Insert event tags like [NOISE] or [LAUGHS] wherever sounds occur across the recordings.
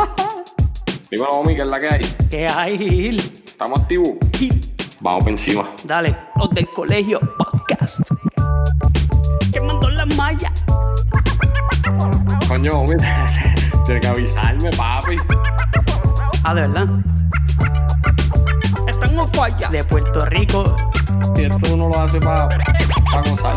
[LAUGHS] Dímelo, Omi, ¿qué es la que hay? ¿Qué hay, Gil? ¿Estamos activos? Gil, Vamos por encima. Dale, los del colegio podcast. Quemando la malla. Coño, Omi, [LAUGHS] tienes que avisarme, papi. Ah, de verdad. Están en falla. De Puerto Rico. Si esto uno lo hace para pa gozar.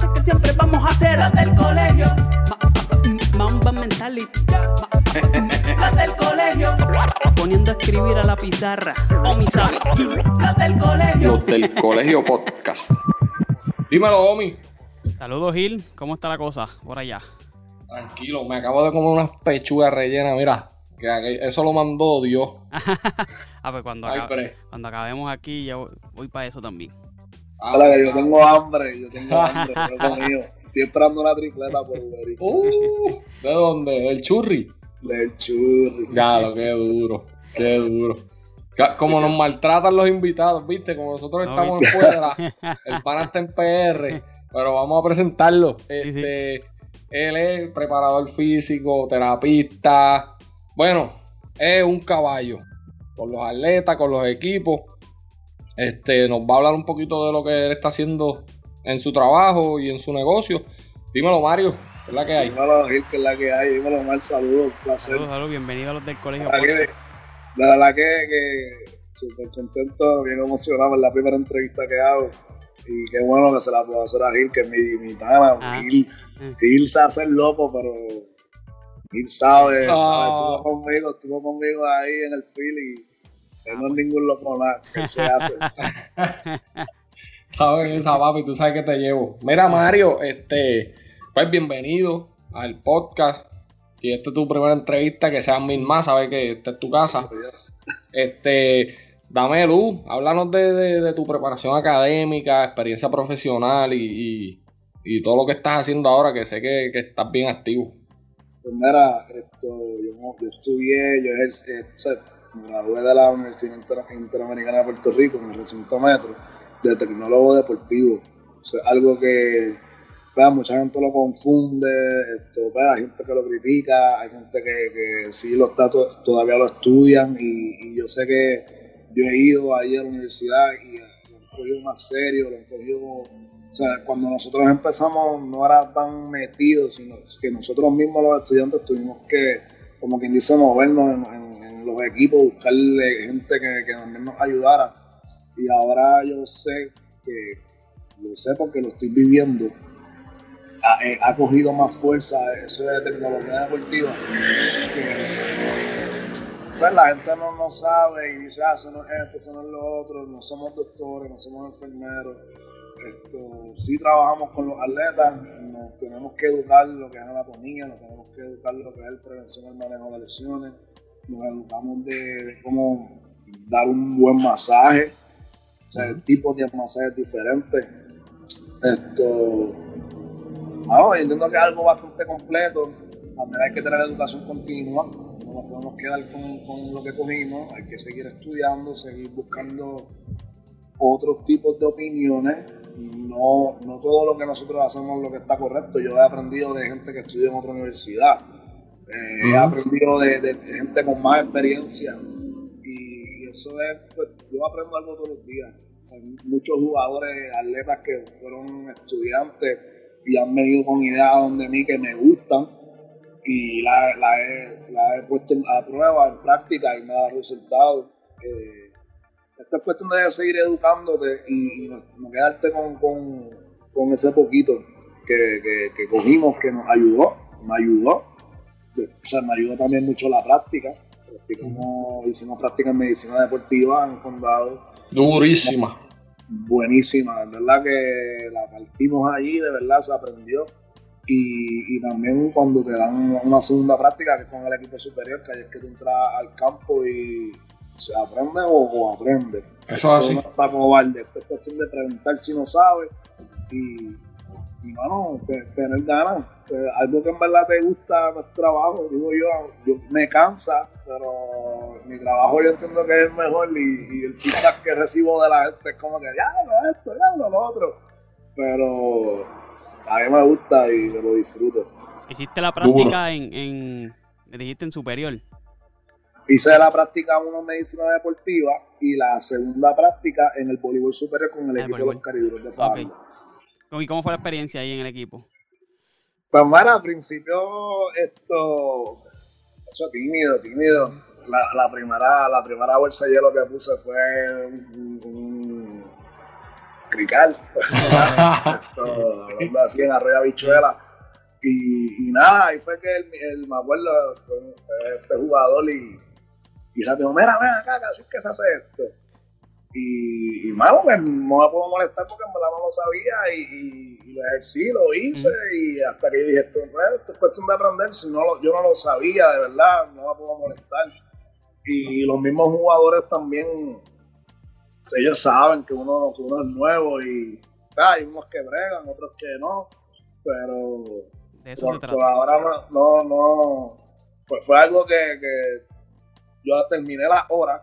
mentality. La del colegio. Poniendo a escribir a la pizarra. O mi sabe. La del colegio. Los del colegio podcast. Dímelo, Omi. Saludos Gil, ¿cómo está la cosa por allá? Tranquilo, me acabo de comer unas pechugas rellenas, mira. Que eso lo mandó Dios. [LAUGHS] Ah, pues cuando, Ay, acabe- cuando acabemos aquí ya voy, para eso también. Ah, que yo tengo hambre, yo tengo hambre. [LAUGHS] Estoy esperando una tripleta por Uber Eats. Uh, ¿De dónde? ¿El churri? Del churri. Galo, qué duro, qué duro. Como nos maltratan los invitados, ¿viste? Como nosotros No, estamos en fuera, [LAUGHS] el pana está en PR, pero vamos a presentarlo. Este, Él es preparador físico, terapista. Bueno, es un caballo. Con los atletas, con los equipos. Este, nos va a hablar un poquito de lo que él está haciendo en su trabajo y en su negocio. Dímelo, Mario, ¿qué es la que hay? Dímelo, Gil, que es la que hay. Dímelo, mal saludo, un placer. Saludos, saludos, bienvenidos a los del colegio. Aquí, Podcast. de verdad que, que súper contento, bien emocionado en la primera entrevista que hago. Y qué bueno que se la puedo hacer a Gil, que es mi, mi. Ah. Gil. Gil se hace el loco, pero Gil sabe, Ah. sabe, estuvo conmigo, estuvo conmigo ahí en el field y él no es ningún loco nada, que él se hace. [LAUGHS] Sabes esa papi, tú sabes que te llevo. Mira, Mario, este, pues bienvenido al podcast. Si esta es tu primera entrevista, que sean mil más, sabes que esta es tu casa. Este, dame luz, háblanos de, de- tu preparación académica, experiencia profesional y, y- y todo lo que estás haciendo ahora, que sé que, que estás bien activo. Pues mira, esto, yo, estudié, yo ejercí, eh, o sea, me gradué de la Universidad Inter- Interamericana de Puerto Rico en el recinto metro de tecnólogo deportivo. Es algo que pues, mucha gente lo confunde, esto, hay gente que lo critica, hay gente que, que sí lo está, to- todavía lo estudian y, y yo sé que yo he ido ahí a la universidad y lo han cogido más serio, lo han cogido o sea, cuando nosotros empezamos no era tan metido, sino que nosotros mismos los estudiantes tuvimos que, como quien dice, movernos en, en- en los equipos, buscarle gente que, que también nos ayudara. Y ahora yo sé que, lo sé porque lo estoy viviendo, ha, eh, ha cogido más fuerza eso de tecnología deportiva. Que, pues la gente no, no sabe y dice, ah, eso no es esto, eso no es lo otro, no somos doctores, no somos enfermeros esto, sí trabajamos con los atletas, nos tenemos que educar lo que es anatomía, nos tenemos que educar lo que es prevención el manejo de lesiones, nos educamos de, de cómo dar un buen masaje, o sea, tipos de masajes diferentes. Esto, yo entiendo que es algo bastante completo, también hay que tener educación continua, no nos podemos quedar con, con lo que cogimos, hay que seguir estudiando, seguir buscando otros tipos de opiniones. No, no todo lo que nosotros hacemos es lo que está correcto. Yo he aprendido de gente que estudia en otra universidad. Eh, He aprendido de, de gente con más experiencia. Eso es, pues, yo aprendo algo todos los días. Hay muchos jugadores, atletas que fueron estudiantes y han venido con ideas donde mí que me gustan y la, la he, la he puesto a prueba, en práctica y me ha dado resultados. Eh, esta es cuestión de seguir educándote y, no quedarte con, con, con ese poquito que, que, que cogimos que nos ayudó, me ayudó. O sea, me ayudó también mucho la práctica. Practicamos, hicimos práctica en medicina deportiva en condado Durísima. Buenísima, de verdad que la partimos allí, de verdad se aprendió. Y, y, también cuando te dan una segunda práctica, que es con el equipo superior, que ahí es que tú entras al campo y se aprende o, o aprende. Eso es así. No está cobarde, esto es cuestión de preguntar si no sabes y, y te- tener ganas. Eh, algo que en verdad te gusta nuestro trabajo, digo yo, yo me cansa, pero mi trabajo yo entiendo que es el mejor y, y el feedback que recibo de la gente es como que ya lo esto, ya lo, lo otro. Pero a mí me gusta y me lo disfruto. Hiciste la práctica en, en, me dijiste en superior. Hice la práctica 1 en medicina deportiva y la segunda práctica en el voleibol superior con el Ah, equipo de voleibol. los cariduros de Fajardo. Ok. ¿Y cómo fue la experiencia ahí en el equipo? Pues mira, al principio esto, tímido, tímido. La, primera, la primera bolsa de hielo que puse fue un, crical. [LAUGHS] esto, así en arroyo habichuela. Y, nada, ahí fue que el, el- me acuerdo, fue, este jugador y, y rápido, mira, ven acá, así que se hace esto. Y, y mano, pues, no me puedo molestar porque en verdad no lo sabía y, y, y lo ejercí, lo hice y hasta que dije, esto, pues, esto es cuestión de aprender, si no lo- yo no lo sabía, de verdad, no me puedo molestar. Y los mismos jugadores también, ellos saben que uno, que uno es nuevo y ah, hay unos que bregan, otros que no, pero De eso se por, trata. por ahora no, no, no fue, fue algo que, que yo terminé las horas,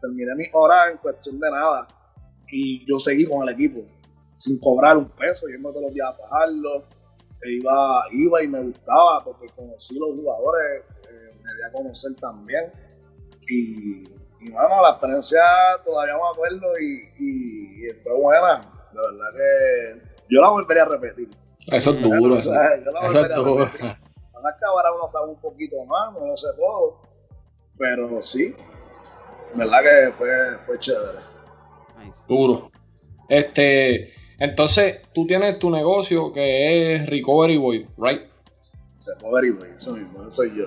terminé mis horas en cuestión de nada y yo seguí con el equipo sin cobrar un peso, yendo todos los días a fajarlo, e iba, iba y me gustaba porque conocí los jugadores, eh, me di a conocer también y, y bueno, la experiencia todavía me acuerdo y, y- y fue buena, de verdad que yo la volvería a repetir. Eso es [LAUGHS] duro. Eso, yo la eso es a repetir. Ahora que ahora uno sabe un poquito más, no lo sé todo. Pero sí, verdad que fue, fue chévere. Nice. Duro. Este, entonces, tú tienes tu negocio que es Recovery Boy, right? Recovery Boy, eso mismo, eso soy yo.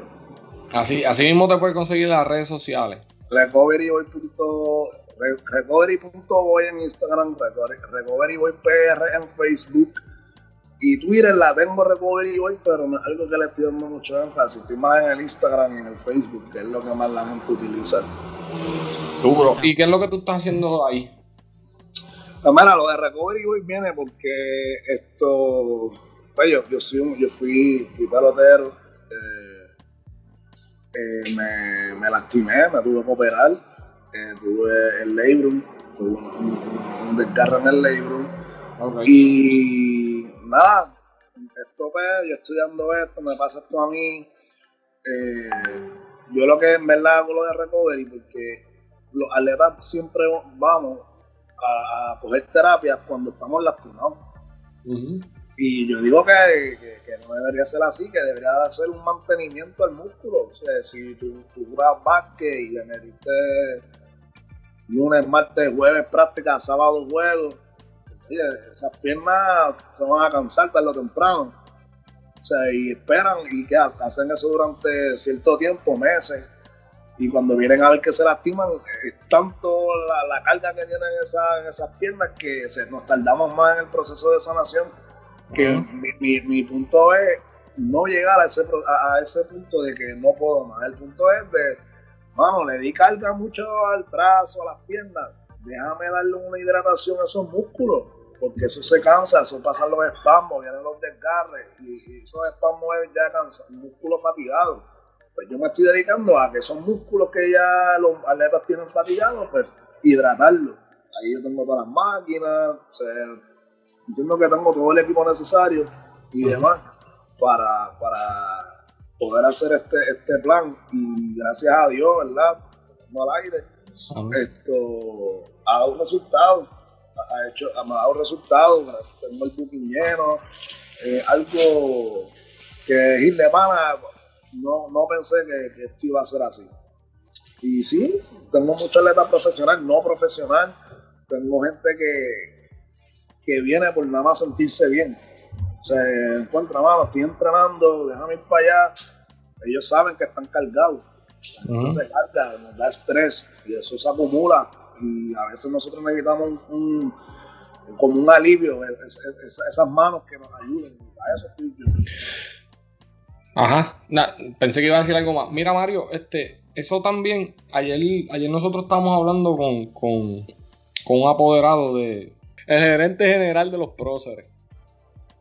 Así, así mismo te puedes conseguir las redes sociales. Recoveryboy. en Instagram, recovery- Recoveryboy PR en Facebook. Y Twitter la tengo Recovery Boy, pero no es algo que le estoy dando mucho énfasis. Estoy más en el Instagram y en el Facebook, que es lo que más la gente utiliza. Duro. ¿Y qué es lo que tú estás haciendo ahí? Mira, lo de Recovery Boy viene porque esto. Pues yo, yo, soy un- yo fui, fui pelotero, eh, eh, me, me lastimé, me tuve que operar, eh, tuve el labrum, tuve un, un- un desgarro en el labrum. Y nada, esto pues, yo estudiando esto, me pasa esto a mí. eh, yo lo que en verdad hago lo de recovery, porque los atletas siempre vamos a, a coger terapias cuando estamos lastimados. Y yo digo que, que- que no debería ser así, que debería de hacer un mantenimiento al músculo. O sea, si tú, tú jugas básquet y le metiste lunes, martes, jueves práctica, sábado juego, esas piernas se van a cansar tarde o temprano. O sea, y esperan y que hacen eso durante cierto tiempo, meses. Y cuando vienen a ver que se lastiman, es tanto la, la carga que tienen esa- en esas piernas que se, nos tardamos más en el proceso de sanación. Que mi, mi- mi punto es no llegar a ese, a ese punto de que no puedo más. El punto es de, mano, le di carga mucho al brazo, a las piernas. Déjame darle una hidratación a esos músculos, porque eso se cansa, eso pasan los espasmos, vienen los desgarres, y, esos espasmos es ya cansa, músculo fatigado. Pues yo me estoy dedicando a que esos músculos que ya los atletas tienen fatigados, pues hidratarlos. Ahí yo tengo todas las máquinas, o sea, entiendo que tengo todo el equipo necesario y demás para, para poder hacer este, este plan. Y gracias a Dios, ¿verdad? No al aire, esto ha dado resultados, ha hecho, ha dado resultados, tengo el booking lleno, eh, algo que Gil de Pana no, no pensé que, que esto iba a ser así. Y sí, tengo muchos atletas profesional, no profesional, tengo gente que, que viene por nada más sentirse bien. Se encuentra, mano, estoy entrenando, déjame ir para allá. Ellos saben que están cargados Ujú. se carga, nos da estrés y eso se acumula y a veces nosotros necesitamos un, como un alivio, esas manos que nos ayuden. A eso Ajá, pensé que iba a decir algo más. Mira, Mario, este, eso también, ayer, ayer nosotros estábamos hablando con, con, con un apoderado de, el gerente general de los próceres.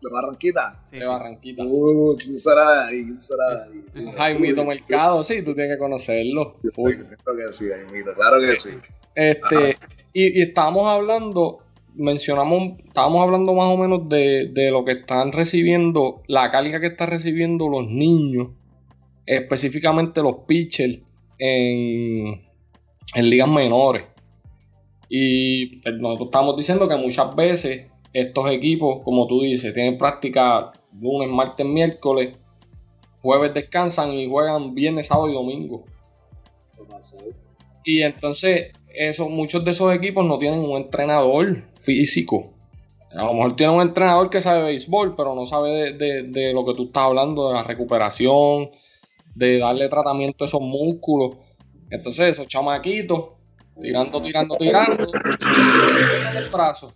¿De Barranquita? de Barranquita. Uh, ¿quién será ahí? ¿Quién será ahí? Jaimito Mercado, sí, tú tienes que conocerlo. Claro que sí, Jaimito, claro que sí. Este, y, y estábamos hablando, mencionamos, estábamos hablando más o menos de, de lo que están recibiendo, la carga que están recibiendo los niños, específicamente los pitchers en, en ligas menores. Y pues, nosotros estamos diciendo que muchas veces estos equipos, como tú dices, tienen práctica lunes, martes, miércoles, jueves descansan y juegan viernes, sábado y domingo. Y entonces, muchos de esos equipos no tienen un entrenador físico. A lo mejor tienen un entrenador que sabe béisbol, pero no sabe de, de lo que tú estás hablando, de la recuperación, de darle tratamiento a esos músculos. Entonces, esos chamaquitos tirando, tirando, tirando, [LAUGHS] el brazo.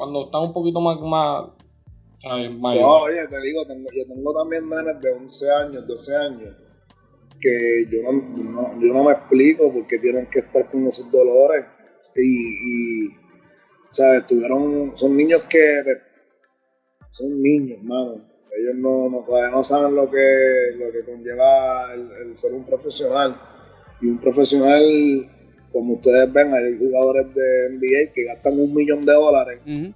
Cuando está un poquito más, más No, oye, te digo, yo tengo también nenes de 11 años, 12 años, que yo no, yo no me explico por qué tienen que estar con esos dolores. Y, y ¿sabes? Tuvieron, son niños que son niños, mano. Ellos no, no, no saben lo que, lo que conlleva el ser un profesional. Y un profesional como ustedes ven, hay jugadores de NBA que gastan un millón de dólares en,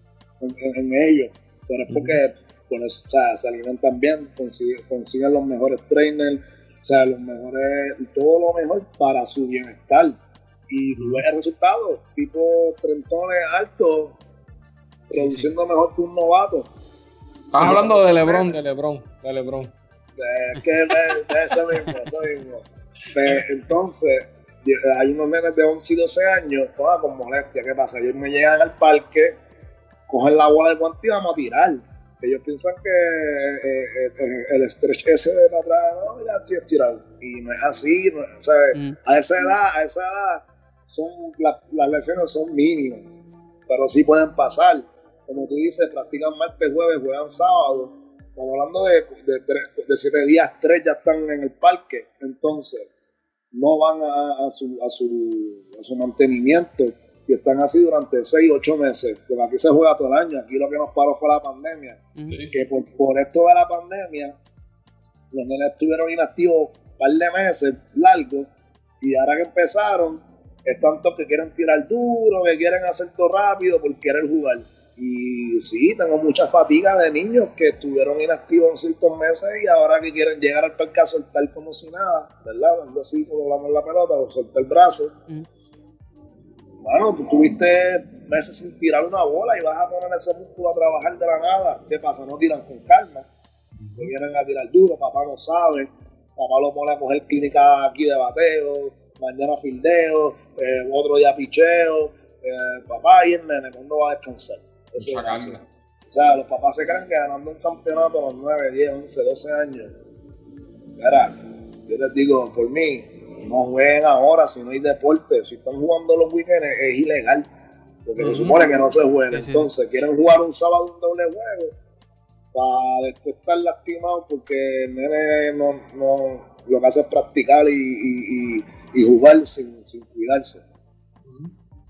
ellos, pero es porque se alimentan bien, consiguen, los mejores trainers, o sea, los mejores, todo lo mejor para su bienestar. Y tú ves el resultado, tipo trentones altos, produciendo mejor que un novato. Estás hablando de Lebron, de Lebron, de Lebron. Es que de, eso mismo, eso mismo. [LAUGHS] entonces, hay unos nenes de 11 y 12 años, todas con molestia. ¿Qué pasa? Ellos me llegan al parque, cogen la bola del guante y vamos a tirar. Ellos piensan que eh, eh, el stretch ese de para atrás, no, ya estoy estirado. Y no es así. Mm. A esa edad, a esa edad, son, las lesiones son mínimas, pero sí pueden pasar. Como tú dices, practican martes, jueves, juegan sábado. Estamos hablando de, de, de, de siete días, tres ya están en el parque. Entonces, no van a, su, a, su, a su mantenimiento y están así durante 6, 8 meses, porque aquí se juega todo el año, aquí lo que nos paró fue la pandemia, que por, por, esto de la pandemia, los nenes estuvieron inactivos un par de meses largos, y ahora que empezaron, están todos que quieren tirar duro, que quieren hacer todo rápido por querer jugar. Y sí, tengo mucha fatiga de niños que estuvieron inactivos en ciertos meses y ahora que quieren llegar al parque a soltar como si nada, ¿verdad? Así como hablamos la pelota o soltar el brazo. Mm. Bueno, tú tuviste meses sin tirar una bola y vas a poner ese músculo a trabajar de la nada. ¿Qué pasa? No tiran con calma. Te vienen a tirar duro, papá no sabe. Papá lo pone a coger clínica aquí de bateo, mañana fildeo, eh, otro día picheo. Eh, papá y el nene, ¿cuándo va a descansar? O sea, los papás se creen que ganando un campeonato a los 9, 10, 11, 12 años. Mira, yo les digo, por mí, no jueguen ahora si no hay deporte. Si están jugando los weekends es ilegal. Porque se supone que no se juega. Entonces, quieren jugar un sábado un doble juego para después estar lastimados porque el nene no, no, lo que hace es practicar y, y, y, y jugar sin, sin cuidarse.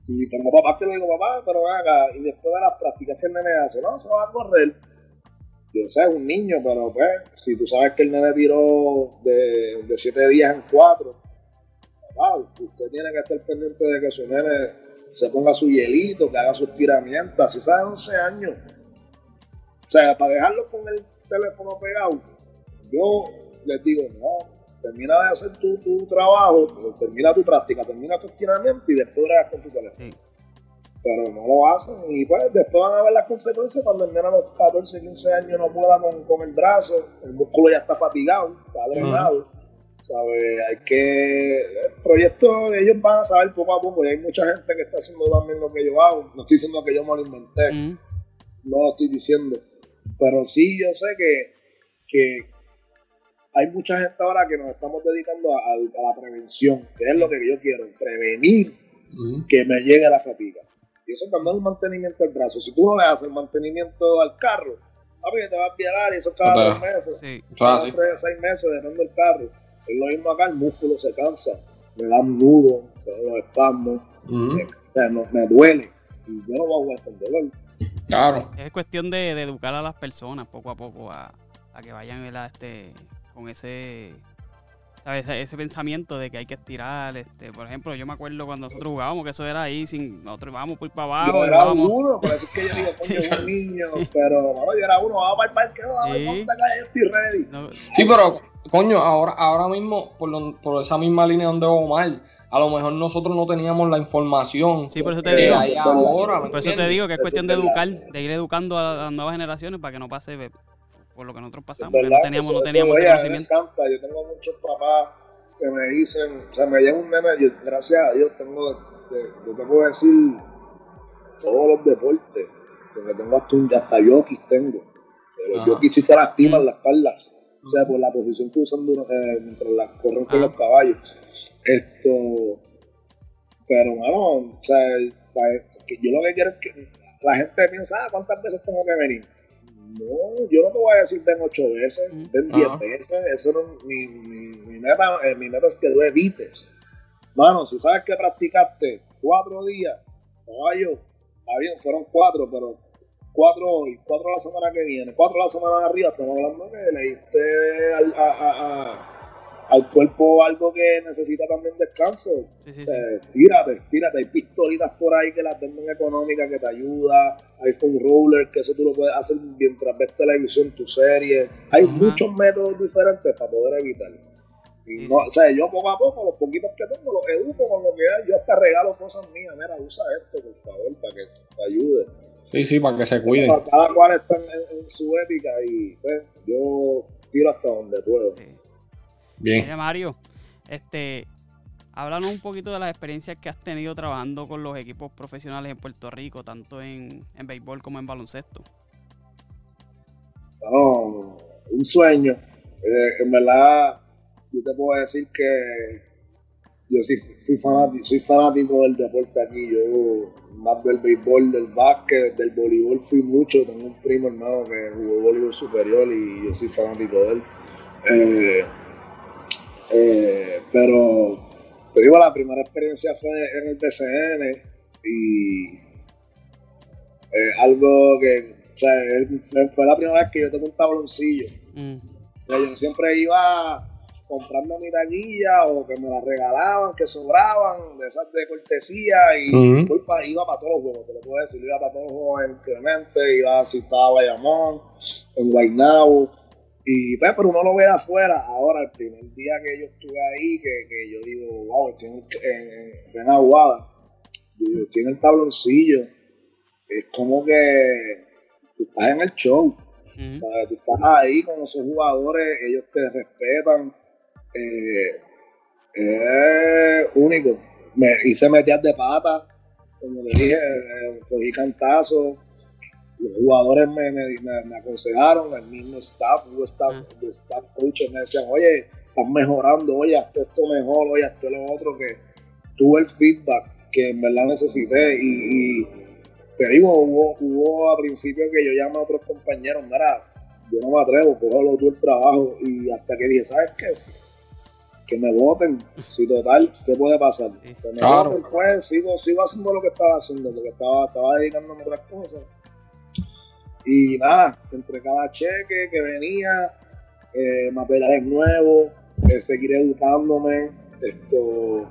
Y tengo papás que le digo, papá, pero haga, y después de las prácticas que el nene hace, no, se va a correr. Yo sé, es un niño, pero pues, si tú sabes que el nene tiró de, de siete días en cuatro, papá, usted tiene que estar pendiente de que su nene se ponga su hielito, que haga sus tiramientas, si sabe 11 años. O sea, para dejarlo con el teléfono pegado, yo les digo, no, termina de hacer tu, tu trabajo, termina tu práctica, termina tu estiramiento y después bregas con tu teléfono. Pero no lo hacen y pues después van a ver las consecuencias cuando el a los 14, 15 años no pueda con, el brazo, el músculo ya está fatigado, está drenado. Hay que. El proyecto ellos van a saber poco a poco y hay mucha gente que está haciendo también lo que yo hago. No estoy diciendo que yo me lo inventé, no lo estoy diciendo. Pero sí, yo sé que, que, hay mucha gente ahora que nos estamos dedicando a, la prevención, que es lo que yo quiero, prevenir que me llegue la fatiga. Y eso también es un mantenimiento del brazo. Si tú no le haces el mantenimiento al carro, papi, te va a violar y eso cada tres meses. Sí. Cada tres, seis meses, depende del carro. Es lo mismo acá, el músculo se cansa, me da un nudo, se dan los espasmos, eh, o sea, no, me duele. Y yo no voy a jugar con dolor. Claro. Es cuestión de, educar a las personas poco a poco a, a que vayan este, con ese ese, pensamiento de que hay que estirar, este, por ejemplo, yo me acuerdo cuando nosotros jugábamos que eso era ahí, sin nosotros íbamos por para abajo. Yo era uno, por eso es que yo digo, coño, [LAUGHS] sí. un niño, pero no, yo era uno, vamos para el parque, vamos, sí. estoy ready. Sí, pero, coño, ahora, ahora mismo, por, lo, por esa misma línea donde Omar, a lo mejor nosotros no teníamos la información. Sí, por eso te digo. Ahora, por eso te digo que es cuestión de educar, de ir educando a las nuevas generaciones para que no pase por lo que nosotros pasamos, que no teníamos, no teníamos ese conocimiento. Me Yo tengo muchos papás que me dicen, o sea, me llega un nene, yo, gracias a Dios tengo, de, yo te puedo decir todos los deportes, porque tengo hasta, un, hasta yokis tengo. Los yokis sí se lastiman la espalda, o sea, por la posición que usan eh, mientras las corren con los caballos. Esto, pero bueno, o sea, yo lo que quiero es que la gente piensa, ah, ¿cuántas veces tengo que venir? No, yo no te voy a decir ven ocho veces, ven diez veces. Eso no, mi, mi, meta, eh, mi meta es que tú evites. Mano, si sabes que practicaste cuatro días, caballo, está bien, fueron cuatro, pero cuatro hoy, cuatro la semana que viene, cuatro la semana de arriba, estamos hablando que le diste al, a, a al cuerpo algo que necesita también descanso. o sea, tírate, tírate. Hay pistolitas por ahí que las venden económicas que te ayuda. Hay foam roller, que eso tú lo puedes hacer mientras ves televisión, tu serie. Hay muchos métodos diferentes para poder evitar. Y no, o sea, yo poco a poco, los poquitos que tengo, los educo con lo que hay. Yo hasta regalo cosas mías. Mira, usa esto, por favor, para que te ayude. Sí, sí, para que se cuiden. Cada cual está en, su ética y pues, yo tiro hasta donde puedo. Bien. Mario, este, háblanos un poquito de las experiencias que has tenido trabajando con los equipos profesionales en Puerto Rico, tanto en, en béisbol como en baloncesto. No, un sueño. Eh, en verdad, yo te puedo decir que yo sí, soy, fanático, soy fanático del deporte aquí. Yo más del béisbol, del básquet, del voleibol fui mucho. Tengo un primo hermano que jugó voleibol superior y yo soy fanático de él. Eh, eh, pero te digo, la primera experiencia fue en el PCN y eh, algo que, o sea, fue la primera vez que yo tengo un tabloncillo. Mm. yo siempre iba comprando mi taquilla o que me la regalaban, que sobraban, de esas de cortesía y iba para todos los juegos, te lo puedo decir, iba para todos los juegos en Clemente, iba si estaba Bayamón, en Guaynabo y pues, pero uno lo ve de afuera. Ahora, el primer día que yo estuve ahí, que, que yo digo, wow, estoy en, en, en Aguada, yo estoy en el tabloncillo. Es como que tú estás en el show. Tú estás ahí con esos jugadores, ellos te respetan. Eh, es único. Me hice meter de pata, como le dije, eh, cogí cantazos los jugadores me, me, aconsejaron, el mismo staff, los staff, uh staff coaches me decían, oye, estás mejorando, oye, haz esto mejor, oye, haz lo otro, que tuve el feedback que en verdad necesité y, te digo, hubo, hubo a principio que yo llamé a otros compañeros, mira, yo no me atrevo, cógelo tú el trabajo y hasta que dije, ¿sabes qué? Que me voten, si total, ¿qué puede pasar? Que me voten, pues sigo, sigo haciendo lo que estaba haciendo, porque estaba, estaba dedicándome a otras cosas y nada, entre cada cheque que venía, eh, materiales nuevos, eh, seguir educándome, esto,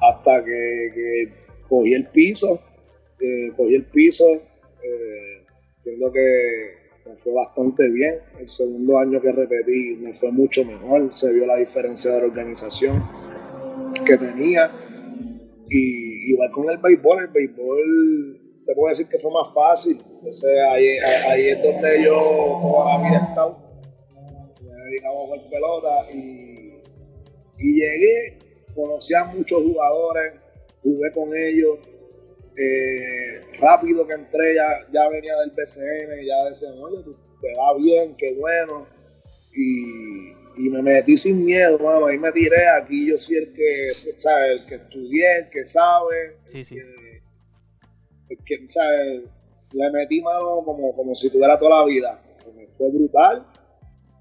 hasta que, cogí el piso, eh, cogí el piso, creo que me fue bastante bien. El segundo año que repetí me fue mucho mejor, se vio la diferencia de la organización que tenía. Y igual con el béisbol, el béisbol te puedo decir que fue más fácil. Entonces ahí, ahí es donde yo toda la vida he estado. Me dedicaba a jugar pelota y, y llegué, conocí a muchos jugadores, jugué con ellos. Eh, rápido que entré, ya, ya venía del PCN, ya decían, oye, tú, te va bien, qué bueno. Y, y me metí sin miedo, mano, ahí me tiré, aquí yo soy el que, ¿sabes? El que estudié, el que sabe, Sí, que, ¿sabes? Le metí mano como, como si tuviera toda la vida. Se me fue brutal.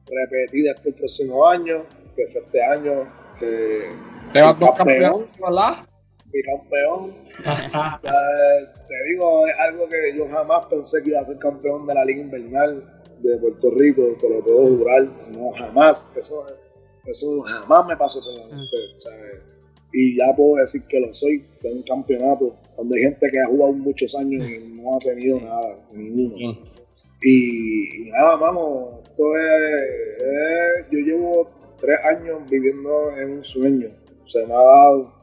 Repetí después el próximo año, que fue este año, que Te vas dos campeón. ¿verdad? fui campeón. O sea, te digo, es algo que yo jamás pensé que iba a ser campeón de la Liga Invernal de Puerto Rico, te lo puedo jurar. No, jamás. Eso, eso jamás me pasó por la mente, ¿sabes? Y ya puedo decir que lo soy. de un campeonato donde hay gente que ha jugado muchos años y no ha tenido nada, ninguno. Y, y nada, vamos, esto es, es- Yo llevo tres años viviendo en un sueño. Se me ha dado.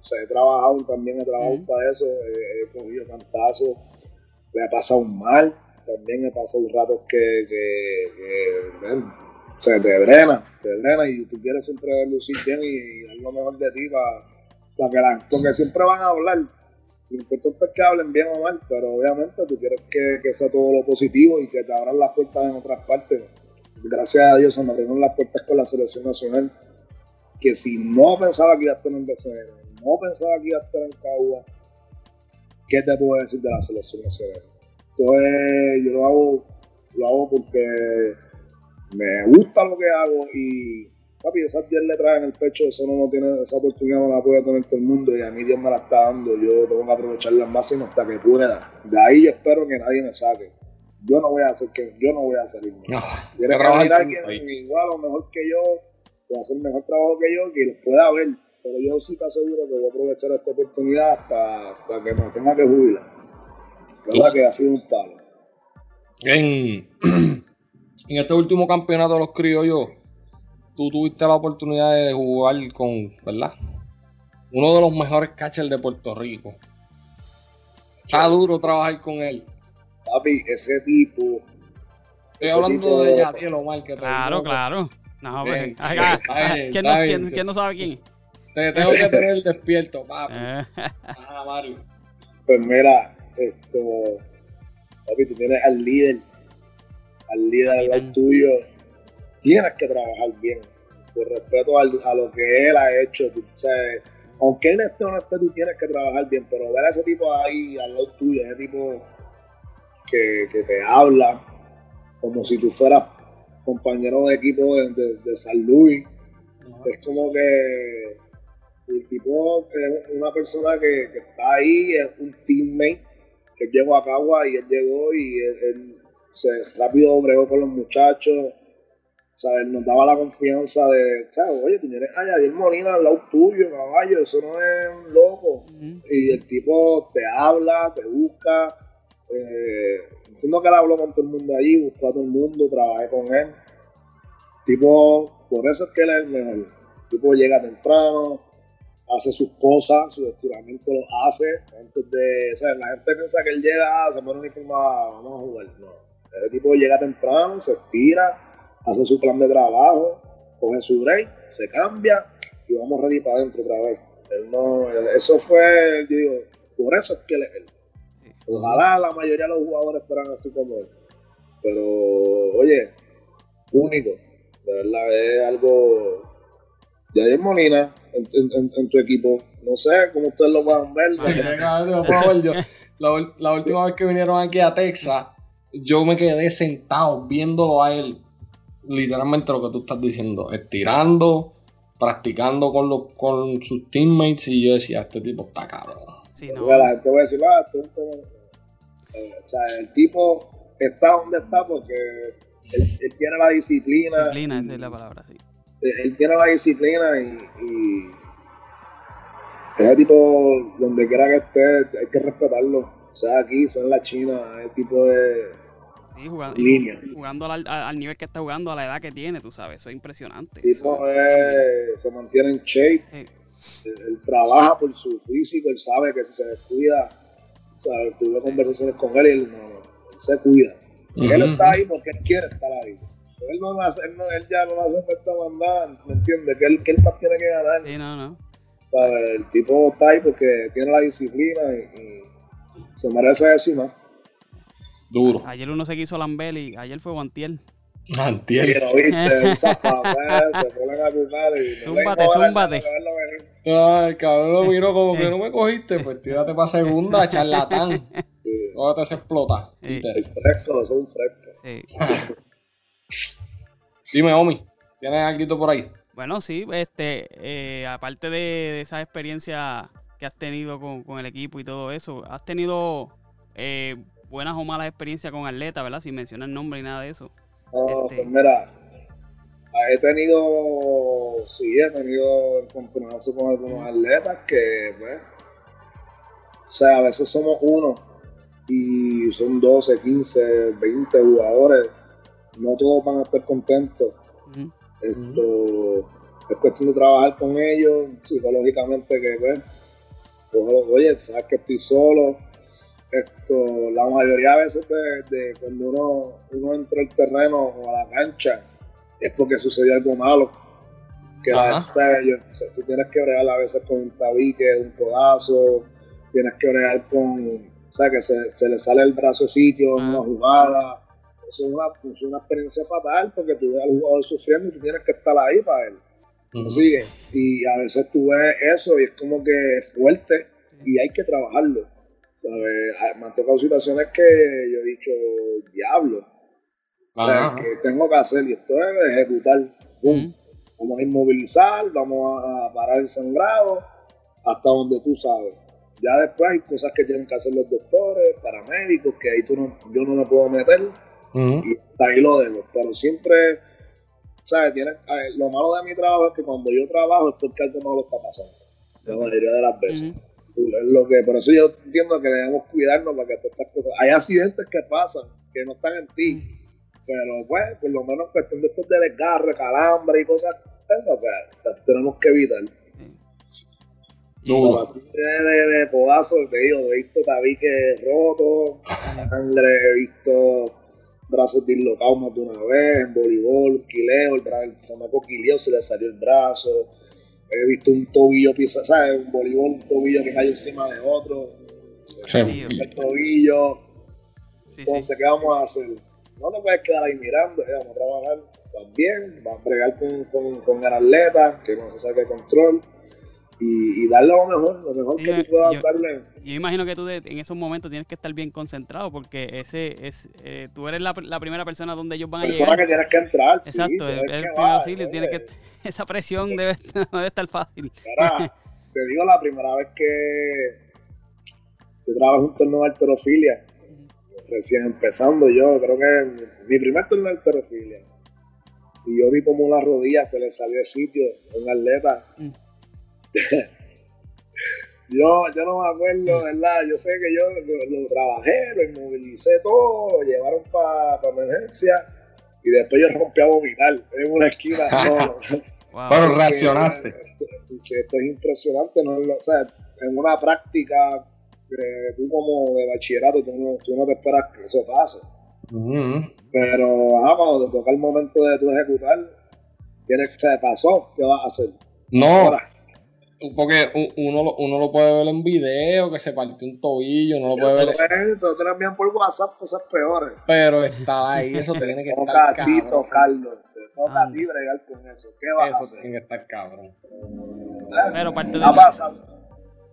O sea, he trabajado, también he trabajado para eso. He, he cogido cantazos. Me he pasado mal. También he pasado ratos que, que, que, ven, se te drena, te drena y tú quieres siempre lucir bien y, dar lo mejor de ti para que la, porque siempre van a hablar. Lo importante es que hablen bien o mal, pero obviamente tú quieres que, que sea todo lo positivo y que te abran las puertas en otras partes. Gracias a Dios se me abrieron las puertas con la selección nacional, que si no pensaba que iba a estar en BCN, no pensaba que iba a estar en Cagua, ¿qué te puedo decir de la selección nacional? Entonces yo lo hago, lo hago porque me gusta lo que hago y papi, esas 10 letras en el pecho, eso no, no tiene, esa oportunidad no la puede tener todo el mundo y a mí Dios me la está dando, yo tengo que aprovecharla al máximo hasta que pueda. De ahí yo espero que nadie me saque. Yo no voy a hacer que, yo no voy a salir. No, Tiene que venir con- alguien igual o mejor que yo, que a hacer mejor trabajo que yo, que los pueda ver. Pero yo sí te aseguro que voy a aprovechar esta oportunidad hasta, hasta que me tenga que jubilar. ¿Verdad? Que ha sido un palo. En, [CLEARS THROAT] en este último campeonato de los criollos, tú tuviste la oportunidad de jugar con, ¿verdad? Uno de los mejores catchers de Puerto Rico. Está duro trabajar con él. Papi, ese tipo. Estoy ese hablando tipo- de Yadiel Omar, que te Claro, digo, claro. No, pues, acá, bien, ¿quién, no, quién- quién no sabe quién? Te tengo que tener [LAUGHS] despierto, papi. Eh, Ajá, Mario. Pues mira, esto. Papi, tú tienes al líder. Al líder al lado Capitán. tuyo. Tienes que trabajar bien. Por respeto al- a lo que él ha hecho. Tú, sabes, aunque él esté o no esté, tú tienes que trabajar bien. Pero ver a ese tipo ahí al lado tuyo, ese tipo que, que te habla como si tú fueras compañero de equipo de, de- de San Luis. Es como que el tipo es una persona que, que está ahí, es un teammate que llegó a Cagua y él llegó y él, él se rápido bregó con los muchachos. ¿sabes? Nos daba la confianza de, ¿sabes? Oye, tú tienes a Yadier Molina al lado tuyo, caballo, eso no es un loco. Y el tipo te habla, te busca. Eh, entiendo que él habló con todo el mundo ahí, buscó a todo el mundo, trabajé con él. Tipo, por eso es que él es el mejor. Tipo llega temprano, hace sus cosas, sus estiramientos los hace antes de. O sea, la gente piensa que él llega, ah, se pone uniformado, vamos a jugar. No. El tipo llega temprano, se estira, hace su plan de trabajo, coge su break, se cambia y vamos ready para adentro otra vez. Él no, eso fue, yo digo, por eso es que él es él. Ojalá la mayoría de los jugadores fueran así como él. Pero, oye, único. De verdad, es algo. Yadier Molina en, en- en- en tu equipo. No sé cómo ustedes lo puedan ver. Ay, la última vez que vinieron aquí a Texas, yo me quedé sentado viéndolo a él. Literalmente lo que tú estás diciendo, estirando, practicando con, los, con sus teammates. Y yo decía, este tipo está cabrón. Sí, no. La gente va a decir, ah, es como. Eh, o sea, el tipo está donde está porque él, él tiene la disciplina. Disciplina, esa es la palabra, sí. él él tiene la disciplina y, y ese tipo, donde quiera que esté, hay que respetarlo. Sea aquí, sea en la China, ese tipo de Sí, jugando, línea. jugando al, al- nivel que está jugando, a la edad que tiene, tú sabes, eso es impresionante. tipo Eso- es- se mantiene en shape. Sí. Él, él trabaja por su físico, él sabe que si se descuida, ¿sabes? tuve conversaciones con él y él, no, él se cuida. Él Ujú. está ahí porque él quiere estar ahí. Él, no hace, él, no- él ya no lo hace falta mandar, ¿me entiendes? Que él, que él más tiene que ganar. Sí, no, no. ¿sabes? El tipo está ahí porque tiene la disciplina y, y se merece eso y más. Duro. Ayer uno se quiso Lambel y ayer fue Guantiel. Antiel. Pero viste, [LAUGHS] esa fama, se ponen a y no Zúmbate, zúmbate. Ay, el cabrón lo miró como que [LAUGHS] no me cogiste, pues tírate para segunda, charlatán. Sí, Cógete se explota. Sí. Fresco, son frescos. Sí. [LAUGHS] Dime, Omi, ¿tienes algo por ahí? Bueno, sí, este, eh, aparte de, de esas experiencias que has tenido con, con el equipo y todo eso, ¿has tenido eh, buenas o malas experiencias con atletas, verdad? Sin mencionar nombre y nada de eso. No, Este- pues mira, he tenido, sí, he tenido encontronazos con algunos atletas que, pues, o sea, a veces somos uno y son 12, 15, 20 jugadores, no todos van a estar contentos. Esto es cuestión de trabajar con ellos psicológicamente que pues, ojo, oye, sabes que estoy solo. Esto, la mayoría de veces de, de cuando uno, uno entra al terreno o a la cancha es porque sucedió algo malo. Que la gente, yo- o sea, tú tienes que bregar a veces con un tabique, un codazo, tienes que bregar con, o sea, que se, se le sale el brazo de sitio en Ah. una jugada. Eso es una, es una experiencia fatal porque tú ves al jugador sufriendo y tú tienes que estar ahí para él. ¿Me sigue? Y a veces tú ves eso y es como que es fuerte y hay que trabajarlo. ¿sabes? Ah, Me han tocado situaciones que yo he dicho, diablo. O sea, Ajá. que tengo que hacer y esto es ejecutar. Vamos a inmovilizar, vamos a parar el sangrado hasta donde tú sabes. Ya después hay cosas que tienen que hacer los doctores, paramédicos, que ahí tú no, yo no me puedo meter y hasta ahí lo dejo. Pero siempre, ¿sabes? Tiene, a ver, lo malo de mi trabajo es que cuando yo trabajo es porque algo malo está pasando. La mayoría de las veces. Lo que, por eso yo entiendo que debemos cuidarnos para que todas estas cosas. Hay accidentes que pasan, que no están en ti. Pero pues, por lo menos cuestión de estos de desgarre, calambre y cosas, eso pues, tenemos que evitar. Así de, de, de te digo, he visto tabiques rotos, sangre, he visto brazos dislocados más de una vez, en voleibol, quileo, el, bra- el chamaco quileo, se le salió el brazo, he visto un tobillo ¿sabes? Un voleibol, un tobillo que cae encima de otro, se Sí. el tobillo, Sí, sí. entonces, ¿qué vamos a hacer? No te puedes quedar ahí mirando, eh, vamos a trabajar también, vamos a bregar con, con, con el atleta, que no se saque de control, y, y darle lo mejor, lo mejor Sí, que tú puedas yo- darle. Yo imagino que tú de- en esos momentos tienes que estar bien concentrado porque ese es eh, tú eres la, la primera persona donde ellos van a Persona llegar. que tienes que entrar, sí, Exacto, tú el, el primer auxilio, tiene que, [LAUGHS] esa presión debe, [LAUGHS] no debe estar fácil. Te digo la primera vez que yo trabajé un torneo de alterofilia, recién empezando yo, creo que mi primer torneo de alterofilia. Y yo vi como una rodilla se le salió de sitio a un atleta. Mm. [LAUGHS] yo, yo no me acuerdo, ¿verdad? Yo sé que yo lo, lo trabajé, lo inmovilicé todo, lo llevaron para emergencia y después yo rompí a vomitar en una esquina [LAUGHS] solo. Wow. Pero reaccionaste. sí, esto es impresionante, ¿no? O sea, en una práctica, eh, tú como de bachillerato, tú no, tú no te esperas que eso pase. Pero ajá, cuando te toca el momento de tú ejecutar, tienes, se pasó, ¿qué vas a hacer? No, Ahora, porque uno, lo- uno lo puede ver en video, que se partió un tobillo, no lo puede ver, te lo envían por WhatsApp, cosas peores. pero está ahí, eso tiene que [LAUGHS] estar a cabrón. toca a Anda. ti bregar con eso. ¿Qué vas a Eso hacer? tiene que estar cabrón. Pero parte de,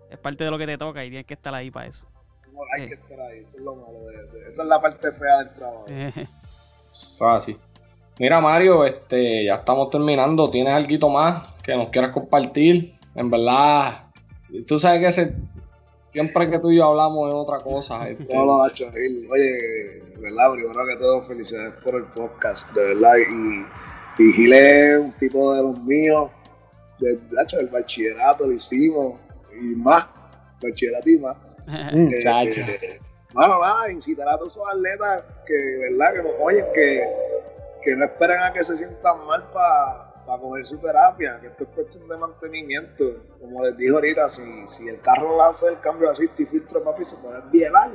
es parte de lo que te toca y tienes que estar ahí para eso. No, hay que estar ahí, eso es lo malo de, de- esa es la parte fea del trabajo. [LAUGHS] Así. Mira, Mario, este, ya estamos terminando. ¿Tienes algo más que nos quieras compartir? En verdad, tú sabes que ese, siempre que tú y yo hablamos es otra cosa. [LAUGHS] este, No lo ha hecho Gil. Oye, de verdad, primero que todo, felicidades por el podcast, de verdad. Y, y Gil es un tipo de los míos. De, de hecho, el bachillerato lo hicimos y más, bachillerato y más. muchacho. [LAUGHS] Eh, Mano, nada, incitar a todos esos atletas que, verdad, que nos oyen, que, que no esperen a que se sientan mal para coger su terapia, que esto es cuestión de mantenimiento. Como les dije ahorita, si, si el carro le hace el cambio de aceite y filtro, papi, se puede vielar.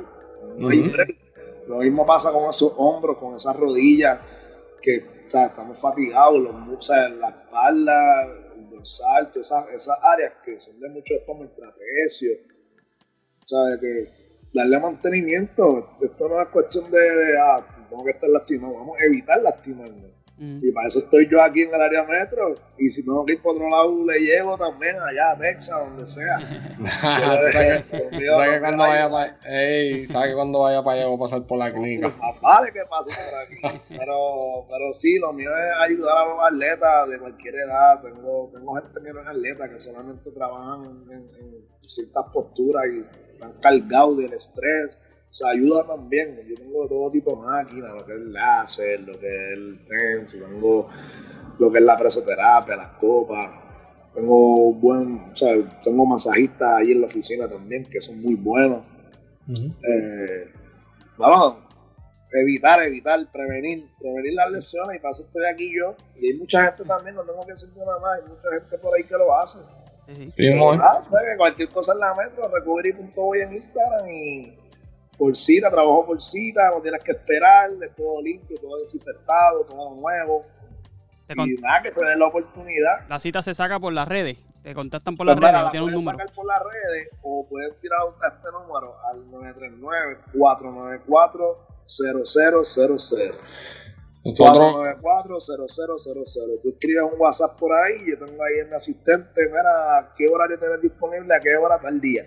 No hay Ujú. break. Lo mismo pasa con esos hombros, con esas rodillas, que o sea, estamos fatigados, los, o sea, la espalda, el dorsal, esas, esas áreas que son de mucho como el trapecio. ¿Sabes? Que darle mantenimiento. Esto no es cuestión de, de, ah, tengo que estar lastimado, vamos a evitar lastimarnos. Mm. Y para eso estoy yo aquí en el área metro. Y si tengo que ir por otro lado, le llevo también allá a Texas, donde sea. [LAUGHS] ¿Sabes que cuando vaya para ¿sabe que cuando vaya para allá voy a pasar por la clínica? [LAUGHS] vale que pase por aquí. Pero, pero sí, lo mío es ayudar a los atletas de cualquier edad. Tengo, tengo gente que no es atleta, que solamente trabajan en, en ciertas posturas y están cargados del estrés sea, ayuda también. Yo tengo todo tipo de máquinas, lo que es el láser, lo que es el tense, tengo lo que es la presoterapia, las copas. Tengo buen, o sea, tengo masajistas ahí en la oficina también que son muy buenos. Eh, vamos, evitar, evitar, prevenir, prevenir las lesiones y para eso estoy aquí yo. Y hay mucha gente también, no tengo que decir nada más, hay mucha gente por ahí que lo hace. Sí, sí. cualquier cosa en la metro, recovery.boy en Instagram y por cita, trabajo por cita, no tienes que esperar, es todo limpio, todo desinfectado, todo nuevo. Y nada, que se dé la oportunidad. La cita se saca por las redes, te contactan por las pues redes, la tiene un número. sacar por las redes o pueden tirar a este número al 939-494-0000. 494-0000. Tú escribes un WhatsApp por ahí, yo tengo ahí en mi asistente, mira, qué horario tienes disponible, a qué hora tal día.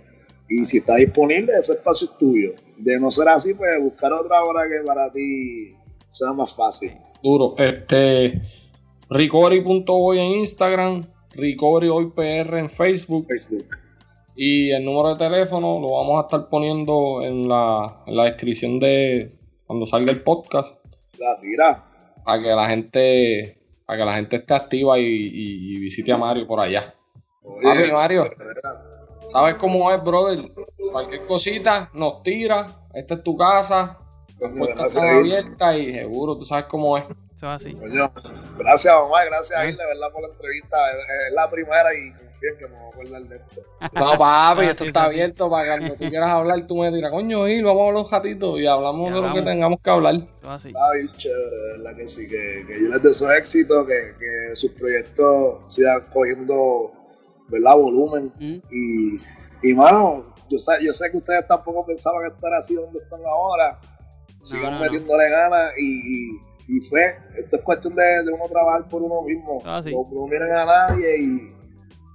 Y si está disponible, ese espacio es tuyo. De no ser así, pues buscar otra hora que para ti sea más fácil. Duro. Este, Ricori.hoy en Instagram, Ricori hoy PR en Facebook. Facebook. Y el número de teléfono lo vamos a estar poniendo en la, en la descripción de cuando salga el podcast. La tira. Para que la gente, para que la gente esté activa y, visite a Mario por allá. Oye, Mario. ¿Sabes cómo es, brother? Cualquier cosita nos tira. Esta es tu casa. Las puertas están abiertas y seguro tú sabes cómo es. Eso es así. gracias, mamá. Gracias a él, de verdad, por la entrevista. Es la primera y confío en que me voy a acordar de esto. No, papi, [LAUGHS] esto está abierto para cuando tú quieras hablar, tú me dirás, coño, Gil, vamos a hablar un ratito y hablamos de lo que tengamos que hablar. Eso es así. Está bien chévere, de verdad que sí. Que, que yo les deseo éxito, que, que sus proyectos sigan cogiendo ¿verdad? Volumen. Y, y, mano, yo sé, yo sé que ustedes tampoco pensaban estar así donde están ahora. Sigan metiéndole ganas y, y, fe. Esto es cuestión de, de, uno trabajar por uno mismo. Ah, no, no, miren a nadie y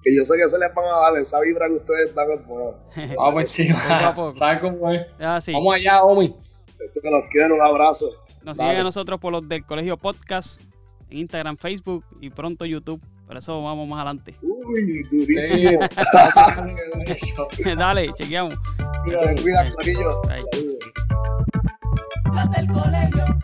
que yo sé que se les van a dar esa vibra que ustedes dan Vamos Vamos encima. ¿Sabes cómo es? Vamos allá, Omi. Esto que los quiero, un abrazo. Nos siguen a nosotros por los del Colegio Podcast, en Instagram, Facebook y pronto YouTube. Por eso vamos más adelante. Uy, durísimo. [LAUGHS] [LAUGHS] Dale, chequeamos. Las del colegio.